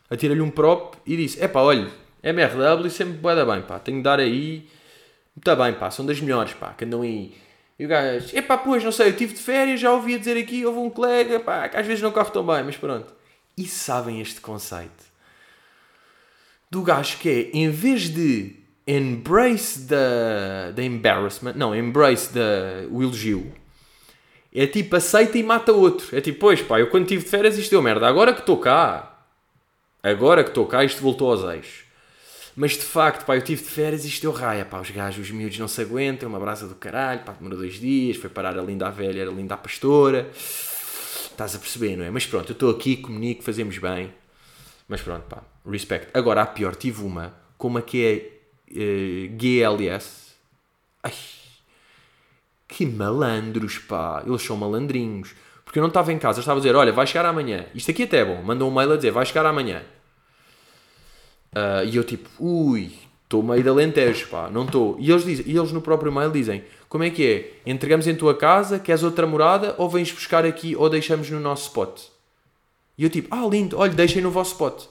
Atirei-lhe um prop e disse: É pá, olha, MRW sempre bué da bem, pá. Tenho de dar aí. Está bem, pá, são das melhores, pá, que andam aí. E o gajo, epá, pois, não sei, eu estive de férias, já ouvi dizer aqui, houve um colega, pá, que às vezes não corre tão bem, mas pronto. E sabem este conceito? Do gajo que é, em vez de embrace the, the embarrassment, não, embrace the, o elogio, é tipo aceita e mata outro. É tipo, pois pá, eu quando estive de férias isto deu merda, agora que estou cá, agora que estou cá isto voltou aos eixos. Mas de facto, pá, eu tive de férias e isto deu raia, pá, os gajos, os miúdos não se aguentam, uma brasa do caralho, pá, demorou dois dias, foi parar a linda à velha, a linda à pastora. Estás a perceber, não é? Mas pronto, eu estou aqui, comunico, fazemos bem. Mas pronto, pá, respect. Agora, a pior, tive uma, como a que é eh, GLS. Ai, que malandros, pá. Eles são malandrinhos. Porque eu não estava em casa, eu estava a dizer, olha, vai chegar amanhã. Isto aqui até é bom. Mandam um mail a dizer, vai chegar amanhã. Ah, e eu tipo, ui, estou meio de alentejo, pá, não estou. E eles, dizem, e eles no próprio mail dizem, como é que é? Entregamos em tua casa, queres outra morada, ou vens buscar aqui, ou deixamos no nosso spot? E eu tipo, ah, lindo, olha, deixem no vosso spot.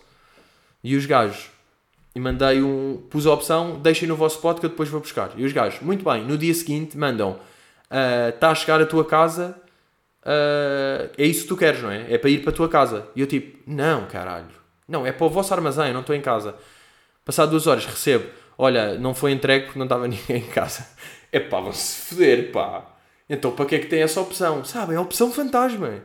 E os gajos, e mandei um, pus a opção, deixem no vosso spot que eu depois vou buscar. E os gajos, muito bem, no dia seguinte mandam, está a chegar a tua casa, ah, é isso que tu queres, não é? É para ir para a tua casa. E eu tipo, não, caralho. Não, é para o vosso armazém, eu não estou em casa. Passado duas horas recebo, olha, não foi entregue porque não estava ninguém em casa. É pá, vão-se foder, pá. Então para que é que tem essa opção? Sabem, é a opção fantasma.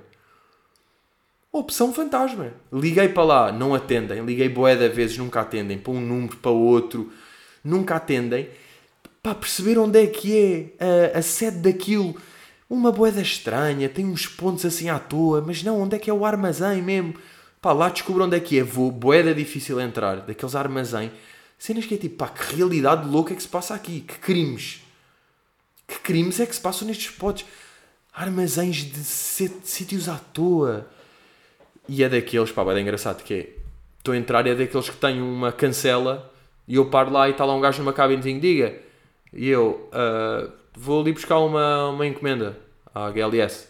Opção fantasma. Liguei para lá, não atendem. Liguei boé de vezes, nunca atendem. Para um número, para outro, nunca atendem. Para perceber onde é que é a, a sede daquilo. Uma boeda estranha, tem uns pontos assim à toa, mas não, onde é que é o armazém mesmo? Pá, lá descubro onde é que é. Vou, boeda difícil entrar, daqueles armazém. Cenas que é tipo, pá, que realidade louca é que se passa aqui. Que crimes. Que crimes é que se passam nestes spots. Armazéns de sítios à toa. E é daqueles, pá, é engraçado que é. Estou a entrar e é daqueles que têm uma cancela e eu paro lá e está lá um gajo numa cabinezinha, diga. E eu uh, vou ali buscar uma, uma encomenda à GLS.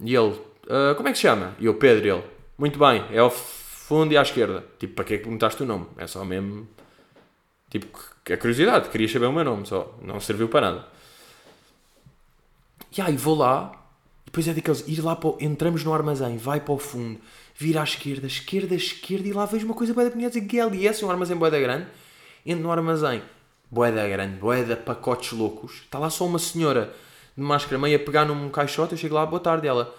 E ele, uh, como é que se chama? E eu, Pedro, e ele, muito bem, é ao fundo e à esquerda. Tipo, para que é que perguntaste o nome? É só mesmo. Tipo, a curiosidade, queria saber o meu nome só. Não serviu para nada. E aí vou lá, depois é daqueles, ir lá para o, entramos no armazém, vai para o fundo, vira à esquerda, esquerda, esquerda, e lá vejo uma coisa boeda bonita, dizer GLS, um armazém boeda grande, entro no armazém, boeda grande, boeda pacotes loucos, está lá só uma senhora de máscara meio a pegar num caixote, eu chego lá, boa tarde, ela,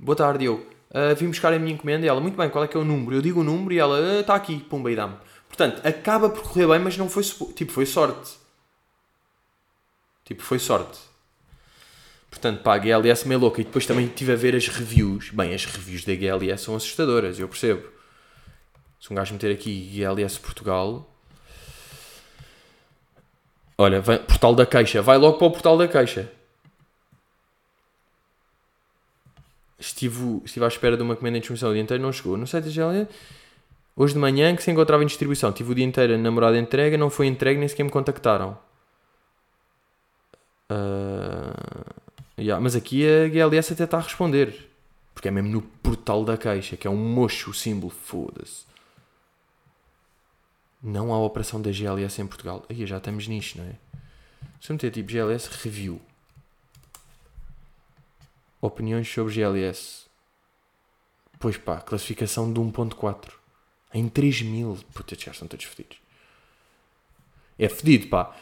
boa tarde, eu, uh, vim buscar a minha encomenda, e ela, muito bem, qual é que é o número? Eu digo o número e ela, está uh, aqui, pumba, e dá-me. Portanto, acaba por correr bem, mas não foi, tipo, foi sorte. Tipo, foi sorte. Portanto, pá, a GLS meio louca. E depois também estive a ver as reviews. Bem, as reviews da GLS são assustadoras, eu percebo. Se um gajo meter aqui GLS Portugal. Olha, vai, portal da queixa. Vai logo para o portal da queixa. Estive, estive à espera de uma comenda em distribuição o dia inteiro, não chegou. No site da GLS. Hoje de manhã, que se encontrava em distribuição. Tive o dia inteiro a namorada entrega, não foi entregue, nem sequer me contactaram. Uh... Yeah, mas aqui a GLS até está a responder. Porque é mesmo no portal da caixa, que é um mocho o símbolo. Foda-se. Não há operação da GLS em Portugal. Aí já estamos nisto, não é? Se eu meter tipo GLS Review. Opiniões sobre GLS. Pois pá, classificação de 1.4. Em 3000. Puta, estes gajos estão todos fedidos. É fedido, pá.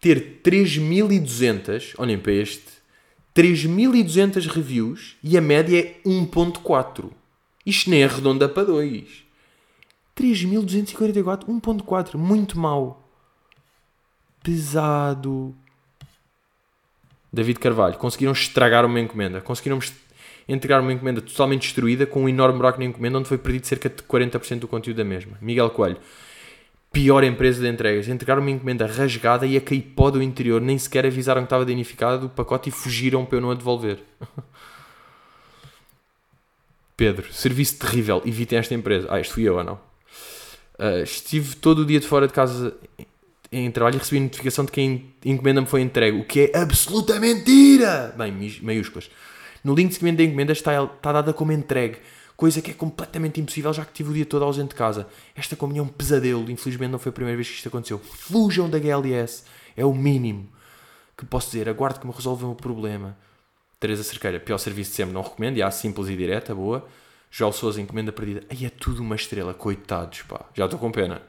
Ter 3200, olhem para este, 3.200 reviews e a média é 1.4. Isto nem é redonda para 2. 3.244, 1.4. Muito mau. Pesado. David Carvalho. Conseguiram estragar uma encomenda. Conseguiram entregar uma encomenda totalmente destruída com um enorme buraco na encomenda onde foi perdido cerca de 40% do conteúdo da mesma. Miguel Coelho pior empresa de entregas. Entregaram uma encomenda rasgada e a cair pó do interior. Nem sequer avisaram que estava danificado o pacote e fugiram para eu não a devolver. Pedro, serviço terrível. Evitem esta empresa. Ah, isto fui eu ou não? Uh, estive todo o dia de fora de casa em trabalho e recebi notificação de que a encomenda me foi entregue. O que é absoluta mentira! Bem, maiúsculas. No link de seguimento da encomenda está, está dada como entregue coisa que é completamente impossível já que tive o dia todo ausente de casa. Esta comunhão é um pesadelo, infelizmente não foi a primeira vez que isto aconteceu. Fujam da GLS, é o mínimo que posso dizer. Aguardo que me resolvam o problema. Teresa Cerqueira, pior serviço de sempre, não recomendo, e há simples e direta, boa. João Souza, encomenda perdida. Aí é tudo uma estrela, coitados, pá. Já estou com pena.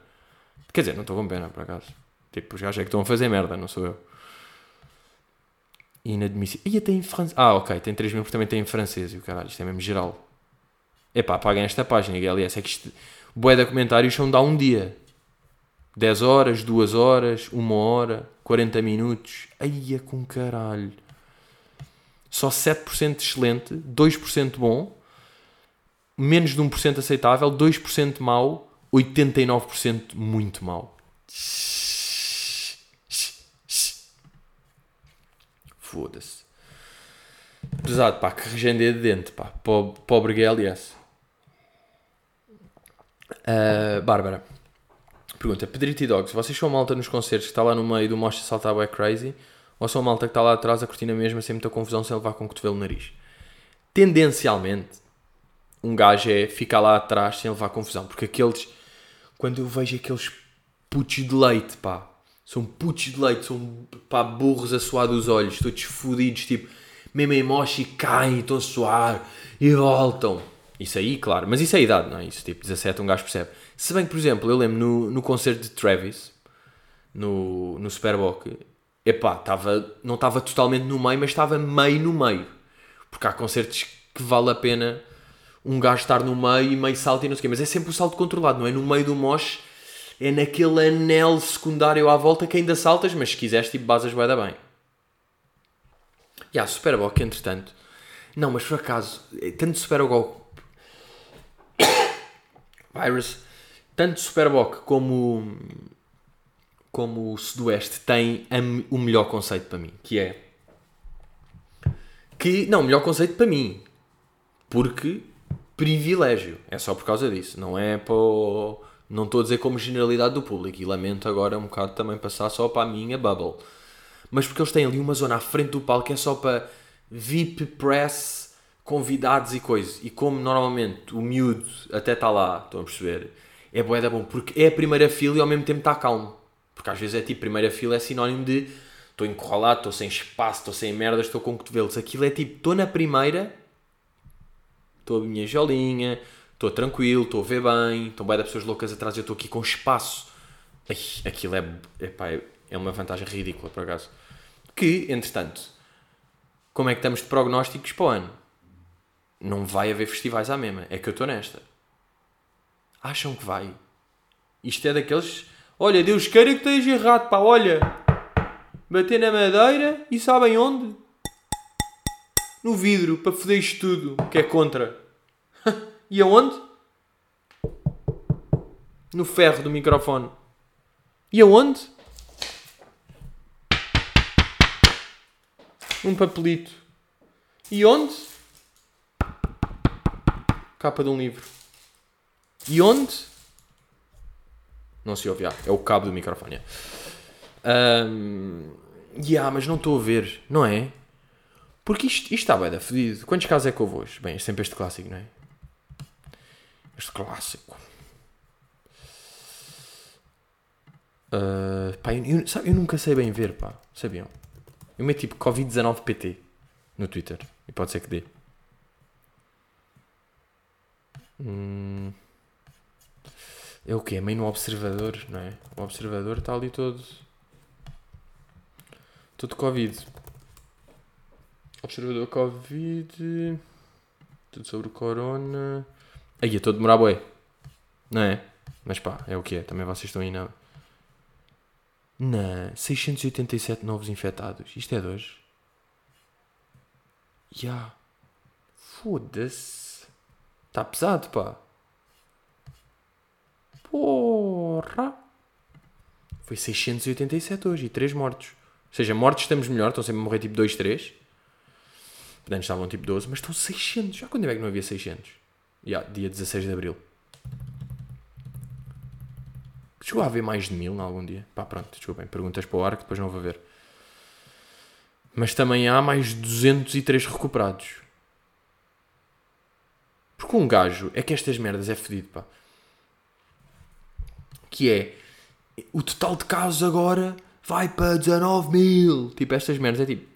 Quer dizer, não estou com pena, por acaso. Tipo, os gajos é que estão a fazer merda, não sou eu. Inadmissível. E até em francês. Ah, ok, tem 3 mil porque também tem em francês. E o caralho, isto é mesmo geral. Epá, apaguem esta página, aliás, é que isto, bué de comentários são de há um dia. 10 horas, 2 horas, 1 hora, 40 minutos. Aia com caralho. Só 7% excelente, 2% bom, menos de 1% aceitável, 2% mau, 89% muito mau. Foda-se. Pesado, pá, que regende de dente, pá. Pobre, pobre GLS. Uh, Bárbara. Pergunta, Pedrito e Dogs, vocês são malta nos concertos que está lá no meio do Mostra Saltar é Crazy? Ou são malta que está lá atrás a cortina mesmo sem muita confusão sem levar com o cotovelo no nariz? Tendencialmente, um gajo é ficar lá atrás sem levar confusão. Porque aqueles, quando eu vejo aqueles putos de leite, pá, são putos de leite, são pá, burros a suar dos olhos, todos fodidos, tipo, mesmo em moche e caem, estão a suar e voltam. Isso aí, claro, mas isso é idade, não é? Isso, tipo, 17 um gajo percebe. Se bem que, por exemplo, eu lembro no, no concerto de Travis, no, no Superboc, epá, tava, não estava totalmente no meio, mas estava meio no meio. Porque há concertos que vale a pena um gajo estar no meio e meio salto e não sei o quê, mas é sempre o salto controlado, não é no meio do mosh, é naquele anel secundário à volta que ainda saltas, mas se quiseres, tipo, basas vai dar bem. E há Superboc, entretanto. Não, mas por acaso, é tanto Superboc. Virus tanto Superboc como, como o Sudoeste têm o melhor conceito para mim, que é que, não, o melhor conceito para mim, porque privilégio, é só por causa disso, não é para não estou a dizer como generalidade do público, e lamento agora um bocado também passar só para a minha bubble, mas porque eles têm ali uma zona à frente do palco que é só para VIP press, convidados e coisas, e como normalmente o miúdo até está lá, estão a perceber, é bué da bom, porque é a primeira fila e ao mesmo tempo está calmo. Porque às vezes é tipo, primeira fila é sinónimo de estou encurralado, estou sem espaço, estou sem merdas, estou com cotovelos. Aquilo é tipo, estou na primeira, estou a minha jolinha, estou tranquilo, estou a ver bem, estão bem da pessoas loucas atrás, eu estou aqui com espaço. Ai, aquilo é, epá, é uma vantagem ridícula, por acaso. Que, entretanto, como é que estamos de prognósticos para o ano? Não vai haver festivais à mesma. É que eu estou nesta acham que vai. Isto é daqueles. Olha, Deus queira que esteja errado, pá, olha. Bater na madeira e sabem onde? No vidro, para foder isto tudo, que é contra. e aonde? No ferro do microfone. E aonde? Um papelito. E onde? Capa de um livro. E onde? Não se ouve, ah, é o cabo do microfone. Um, yeah, mas não estou a ver, não é? Porque isto, isto está bem da fedido. Quantos casos é que houve hoje? Bem, é sempre este clássico, não é? Este clássico. Uh, pá, eu, sabe, eu nunca sei bem ver, pá. Sabiam? Eu meto tipo Covid-19 PT no Twitter. E pode ser que dê. Hum. É o quê? É meio no observador, não é? O observador está ali todo. Todo Covid. Observador Covid. Tudo sobre o Corona. Aí, estou a demorar boi. Não é? Mas pá, é o que é. Também vocês estão aí na. Na 687 novos infectados. Isto é de hoje. Ya. Yeah. Foda-se. Está pesado, pá. Porra! Foi 687 hoje e 3 mortos. Ou seja, mortos estamos melhor, estão sempre a morrer tipo 2, 3. Antes estavam tipo 12, mas estão 600. Já quando é que não havia 600? Yeah, dia 16 de Abril. Chegou a haver mais de mil em algum dia? Pá, pronto, desculpem. Perguntas para o ar que depois não vou ver. Mas também há mais de 203 recuperados. Porque um gajo é que estas merdas é fedido, pá que é o total de casos agora vai para 19 mil. Tipo, estas merdas é tipo.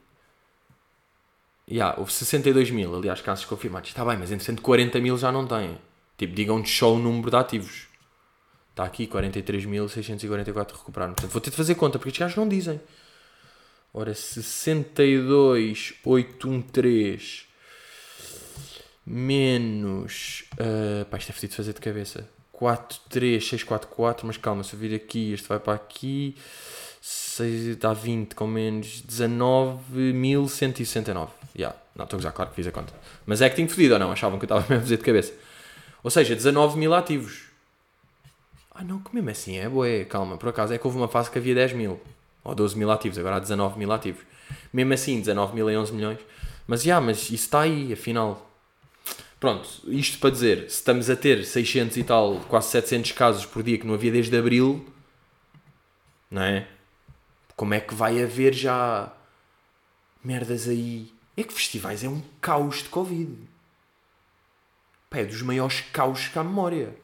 Yeah, houve 62 mil, aliás, casos confirmados. Está bem, mas entre 140 mil já não tem. Tipo, digam-nos só o número de ativos. Está aqui, 43.644 recuperaram. Portanto, vou ter de fazer conta, porque estes gajos não dizem. Ora, 62,813 menos. Uh, pá, isto é fedido fazer de cabeça. 4, 3, 6, 4, 4, mas calma, se eu vir aqui, este vai para aqui, 6 dá 20 com menos 19.169. Já, yeah. não, estou a usar, claro que fiz a conta. Mas é que tinha fodido ou não? Achavam que eu estava mesmo a fazer de cabeça. Ou seja, 19 mil ativos. Ah não, que mesmo assim é boé, calma, por acaso é que houve uma fase que havia 10 mil. Ou 12 mil ativos, agora há 19 mil ativos. Mesmo assim, 19 mil em 11 milhões. Mas já, mas isso está aí, afinal. Pronto, isto para dizer, se estamos a ter 600 e tal, quase 700 casos por dia que não havia desde abril, não é? Como é que vai haver já merdas aí? É que festivais é um caos de Covid. Pá, é dos maiores caos que há memória.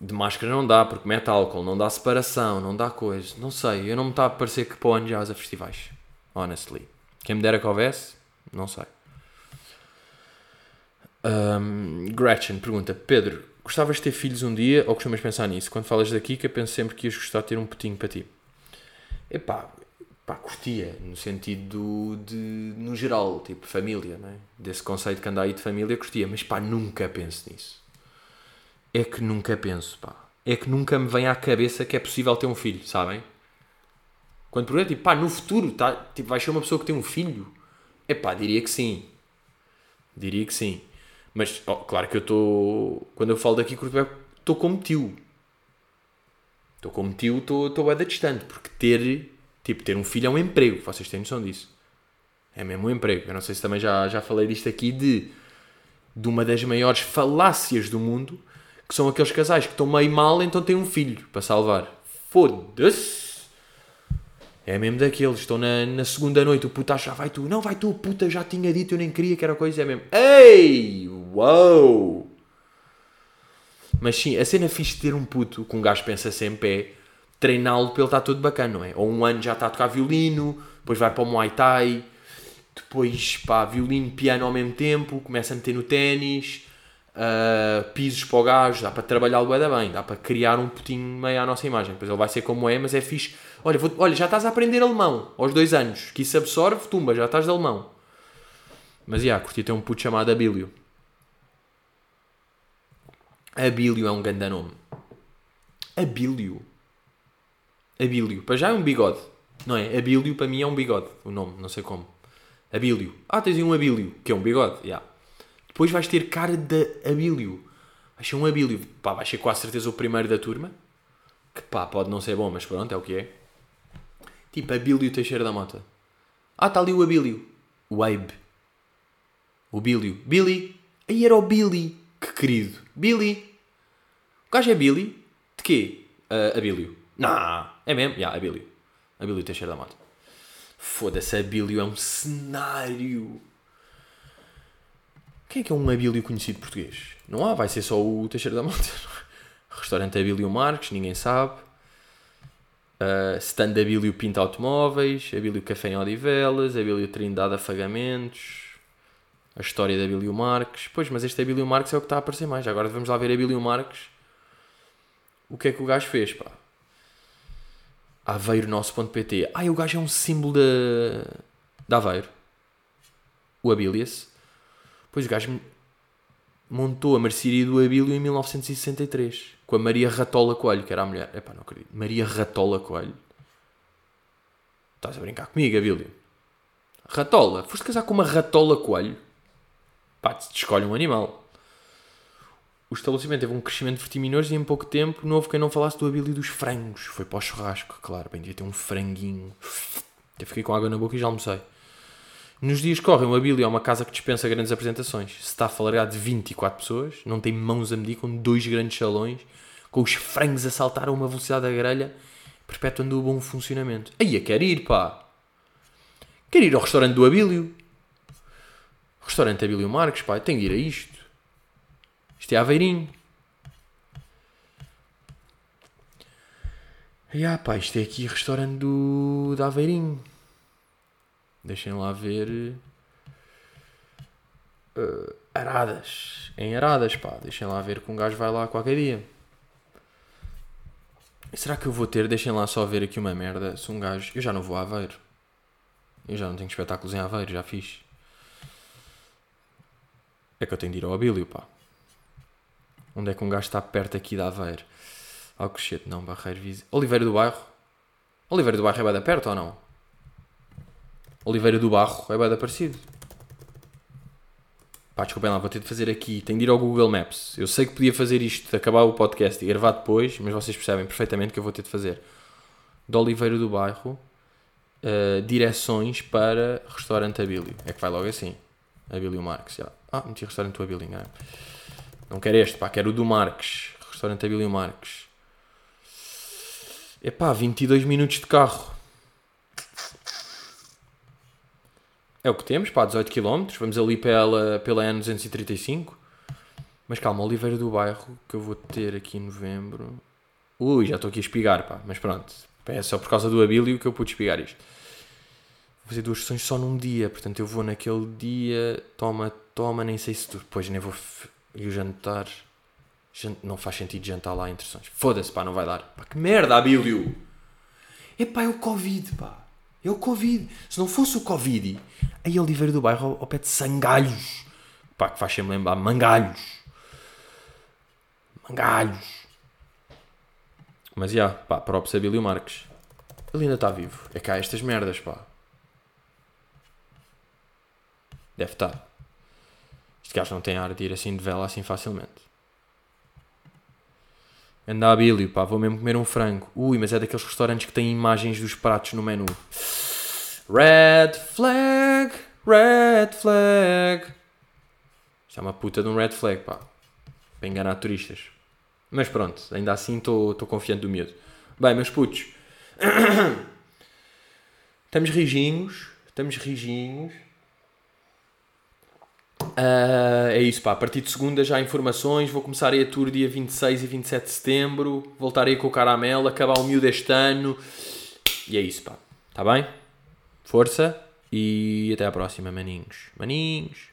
De máscara não dá, porque mete álcool, não dá separação, não dá coisa. Não sei, eu não me está a parecer que para o ano já a festivais. Honestly. Quem me dera que houvesse, não sei. Um, Gretchen pergunta: Pedro, gostavas de ter filhos um dia ou costumas pensar nisso? Quando falas que eu penso sempre que ias gostar de ter um putinho para ti. Epá, pá, curtia, no sentido de, no geral, tipo família, né? desse conceito que anda aí de família, curtia, mas pá, nunca penso nisso. É que nunca penso, pá. É que nunca me vem à cabeça que é possível ter um filho, sabem? Quando pergunto, tipo, pá, no futuro, tá, tipo, vais ser uma pessoa que tem um filho? É diria que sim. Diria que sim. Mas, oh, claro que eu estou. Quando eu falo daqui, estou como tio. Estou como tio, estou bem distante. Porque ter, tipo, ter um filho é um emprego. Vocês têm noção disso. É mesmo um emprego. Eu não sei se também já, já falei disto aqui de, de uma das maiores falácias do mundo, que são aqueles casais que estão meio mal, então têm um filho para salvar. Foda-se! É mesmo daqueles, estão na, na segunda noite, o puto acha, vai tu, não, vai tu, puta, já tinha dito, eu nem queria que era coisa, é mesmo, ei, uau! Mas sim, a cena fixe de ter um puto, que um gajo pensa sempre é treiná-lo para ele estar todo bacana, não é? Ou um ano já está a tocar violino, depois vai para o Muay Thai, depois pá, violino, piano ao mesmo tempo, começa a meter no ténis, uh, pisos para o gajo, dá para trabalhá-lo bem, dá para criar um putinho meio à nossa imagem. Depois ele vai ser como é, mas é fixe Olha, vou, olha, já estás a aprender alemão aos dois anos, que isso absorve, tumba, já estás de alemão. Mas, já, yeah, curti ter um puto chamado Abílio. Abílio é um grande nome. Abílio. Abílio. Para já é um bigode. Não é? Abílio para mim é um bigode. O nome, não sei como. Abílio. Ah, tens aí um Abílio, que é um bigode. Yeah. Depois vais ter cara de Abílio. Vais ser um Abílio. Pá, vais ser com a certeza o primeiro da turma. Que pá, pode não ser bom, mas pronto, é o que é. Tipo, Abílio Teixeira da Mota. Ah, está ali o Abílio. O Abe. O Bílio. Billy. Aí era o Billy. Que querido. Billy. O gajo é Billy? De quê? Uh, Abílio. Não. É mesmo? Já, yeah, Abílio. Abílio Teixeira da Mota. Foda-se, Abílio é um cenário. Quem é que é um Abílio conhecido português? Não há, vai ser só o Teixeira da Mota. Restaurante Abílio Marques, ninguém sabe. Uh, stand Abílio Pinta Automóveis, Abílio Café em Odivelas, Abílio Trindade Afagamentos, a história de Abílio Marques. Pois, mas este Abílio Marques é o que está a aparecer mais. Agora vamos lá ver Abílio Marques. O que é que o gajo fez, pá? Aveiro nosso.pt. Ai, o gajo é um símbolo de, de Aveiro. O Abílias. Pois o gajo montou a mercearia do Abílio em 1963 com a Maria Ratola Coelho, que era a mulher. Epá, não acredito. Maria Ratola Coelho. Estás a brincar comigo, Abílio? Ratola? Foste casar com uma Ratola Coelho? Pá, te escolhe um animal. O estabelecimento teve um crescimento vertiginoso e em pouco tempo não houve quem não falasse do Abílio dos frangos. Foi para o churrasco, claro. Bem, devia ter um franguinho. Até fiquei com água na boca e já almocei. Nos dias que correm, o Abílio é uma casa que dispensa grandes apresentações. Se está a falar de 24 pessoas, não tem mãos a medir, com dois grandes salões com os frangos a saltar a uma velocidade da grelha, perpetuando o bom funcionamento. Aí eu quero ir, pá. Quero ir ao restaurante do Abílio. Restaurante Abílio Marques, pá. Tenho que ir a isto. Isto é Aveirinho. E ah, pá, isto é aqui restaurante do da Aveirinho. Deixem lá ver. Uh, Aradas. Em Aradas, pá. Deixem lá ver que um gajo vai lá qualquer dia. Será que eu vou ter? Deixem lá só ver aqui uma merda. Se um gajo. Eu já não vou a Aveiro. Eu já não tenho espetáculos em Aveiro, já fiz. É que eu tenho de ir ao Abílio, pá. Onde é que um gajo está perto aqui de Aveiro? Alcochete, não, Barreiro Vise. Oliveira do Bairro. Oliveira do Bairro é bem da perto ou não? Oliveira do Barro é bem parecido. Pá, desculpem lá, vou ter de fazer aqui. Tenho de ir ao Google Maps. Eu sei que podia fazer isto, acabar o podcast e gravar depois, mas vocês percebem perfeitamente que eu vou ter de fazer. De Oliveira do Bairro, uh, direções para restaurante Abílio. É que vai logo assim. Abílio Marques. Já. Ah, meti restaurante do Abílio, enganei. Não quero este, pá, quero o do Marques. Restaurante Abílio Marques. Epá, 22 minutos de carro. É o que temos, pá, 18 km. Vamos ali pela, pela N235. Mas calma, Oliveira do Bairro, que eu vou ter aqui em novembro. Ui, já estou aqui a espigar, pá. Mas pronto, é só por causa do Abílio que eu pude espigar isto. Vou fazer duas sessões só num dia, portanto eu vou naquele dia, toma, toma, nem sei se. Depois nem vou. E o jantar. Jant... Não faz sentido jantar lá entre sessões. Foda-se, pá, não vai dar. Pá, que merda, Abílio! Epá, é o Covid, pá. É o Covid. Se não fosse o Covid, aí Oliveira do Bairro ao pé de Sangalhos. Pá, que faz sempre lembrar Mangalhos. Mangalhos. Mas já, pá, próprio Abílio Marques. Ele ainda está vivo. É cá estas merdas, pá. Deve estar. Este gajo não tem ar de ir assim de vela assim facilmente. Anda Abílio, pá, vou mesmo comer um frango. Ui, mas é daqueles restaurantes que têm imagens dos pratos no menu. Red flag, red flag. Isto é uma puta de um red flag, pá. Para enganar turistas. Mas pronto, ainda assim estou confiante do miúdo. Bem, meus putos. estamos rijinhos. Estamos rijinhos. Uh, é isso, pá. A partir de segunda já informações. Vou começar aí a tour dia 26 e 27 de setembro. Voltarei com o caramelo, acabar o miúdo este ano. E é isso, pá. Tá bem? Força e até à próxima, maninhos. Maninhos.